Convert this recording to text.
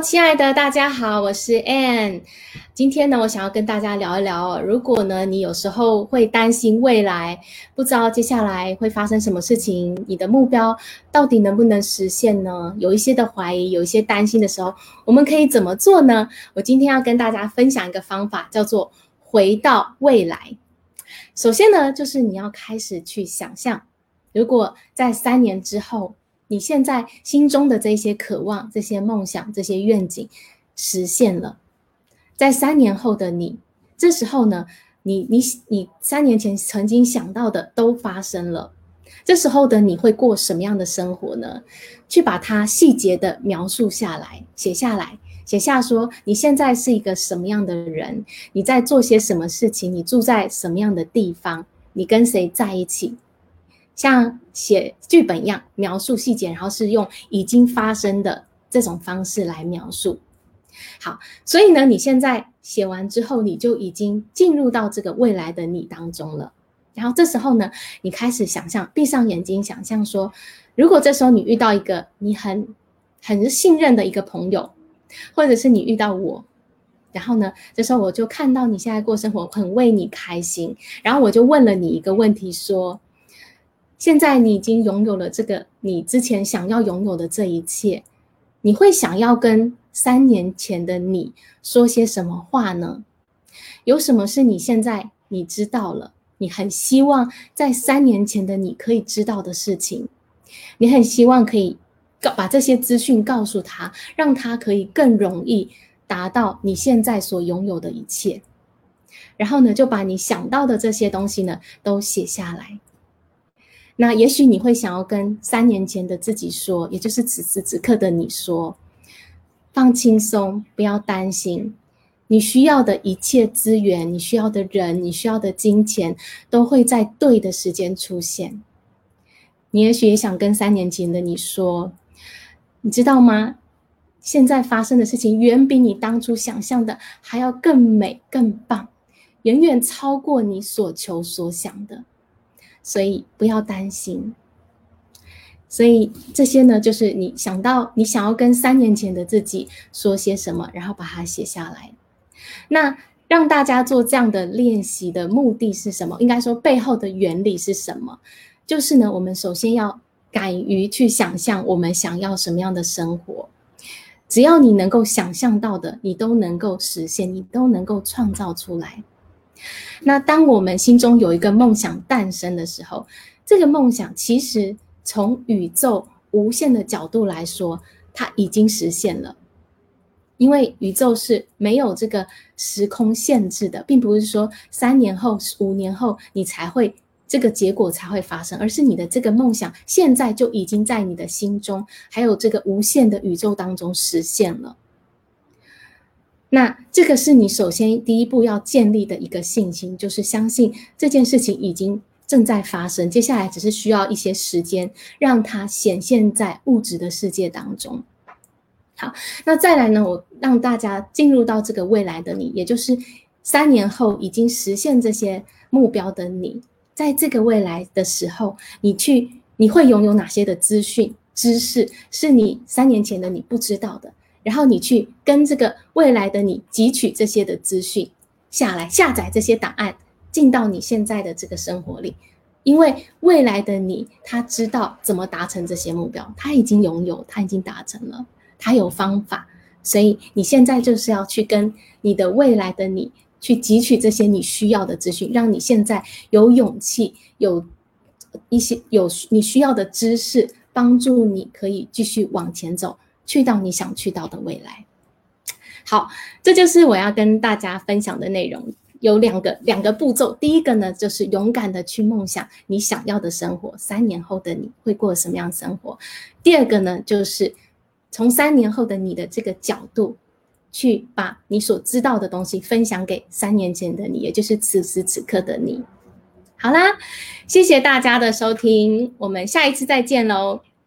亲爱的大家好，我是 Ann。今天呢，我想要跟大家聊一聊，如果呢，你有时候会担心未来，不知道接下来会发生什么事情，你的目标到底能不能实现呢？有一些的怀疑，有一些担心的时候，我们可以怎么做呢？我今天要跟大家分享一个方法，叫做回到未来。首先呢，就是你要开始去想象，如果在三年之后。你现在心中的这些渴望、这些梦想、这些愿景实现了，在三年后的你，这时候呢，你你你三年前曾经想到的都发生了，这时候的你会过什么样的生活呢？去把它细节的描述下来，写下来，写下说你现在是一个什么样的人，你在做些什么事情，你住在什么样的地方，你跟谁在一起。像写剧本一样描述细节，然后是用已经发生的这种方式来描述。好，所以呢，你现在写完之后，你就已经进入到这个未来的你当中了。然后这时候呢，你开始想象，闭上眼睛，想象说，如果这时候你遇到一个你很很信任的一个朋友，或者是你遇到我，然后呢，这时候我就看到你现在过生活，很为你开心，然后我就问了你一个问题，说。现在你已经拥有了这个你之前想要拥有的这一切，你会想要跟三年前的你说些什么话呢？有什么是你现在你知道了，你很希望在三年前的你可以知道的事情，你很希望可以告把这些资讯告诉他，让他可以更容易达到你现在所拥有的一切。然后呢，就把你想到的这些东西呢，都写下来。那也许你会想要跟三年前的自己说，也就是此时此刻的你说，放轻松，不要担心，你需要的一切资源，你需要的人，你需要的金钱，都会在对的时间出现。你也许也想跟三年前的你说，你知道吗？现在发生的事情远比你当初想象的还要更美、更棒，远远超过你所求所想的。所以不要担心，所以这些呢，就是你想到你想要跟三年前的自己说些什么，然后把它写下来。那让大家做这样的练习的目的是什么？应该说背后的原理是什么？就是呢，我们首先要敢于去想象我们想要什么样的生活。只要你能够想象到的，你都能够实现，你都能够创造出来。那当我们心中有一个梦想诞生的时候，这个梦想其实从宇宙无限的角度来说，它已经实现了。因为宇宙是没有这个时空限制的，并不是说三年后、五年后你才会这个结果才会发生，而是你的这个梦想现在就已经在你的心中，还有这个无限的宇宙当中实现了。那这个是你首先第一步要建立的一个信心，就是相信这件事情已经正在发生，接下来只是需要一些时间让它显现在物质的世界当中。好，那再来呢，我让大家进入到这个未来的你，也就是三年后已经实现这些目标的你，在这个未来的时候，你去你会拥有哪些的资讯、知识，是你三年前的你不知道的。然后你去跟这个未来的你汲取这些的资讯下来，下载这些档案进到你现在的这个生活里，因为未来的你他知道怎么达成这些目标，他已经拥有，他已经达成了，他有方法，所以你现在就是要去跟你的未来的你去汲取这些你需要的资讯，让你现在有勇气，有一些有你需要的知识，帮助你可以继续往前走。去到你想去到的未来。好，这就是我要跟大家分享的内容。有两个两个步骤，第一个呢，就是勇敢的去梦想你想要的生活，三年后的你会过什么样的生活？第二个呢，就是从三年后的你的这个角度，去把你所知道的东西分享给三年前的你，也就是此时此刻的你。好啦，谢谢大家的收听，我们下一次再见喽。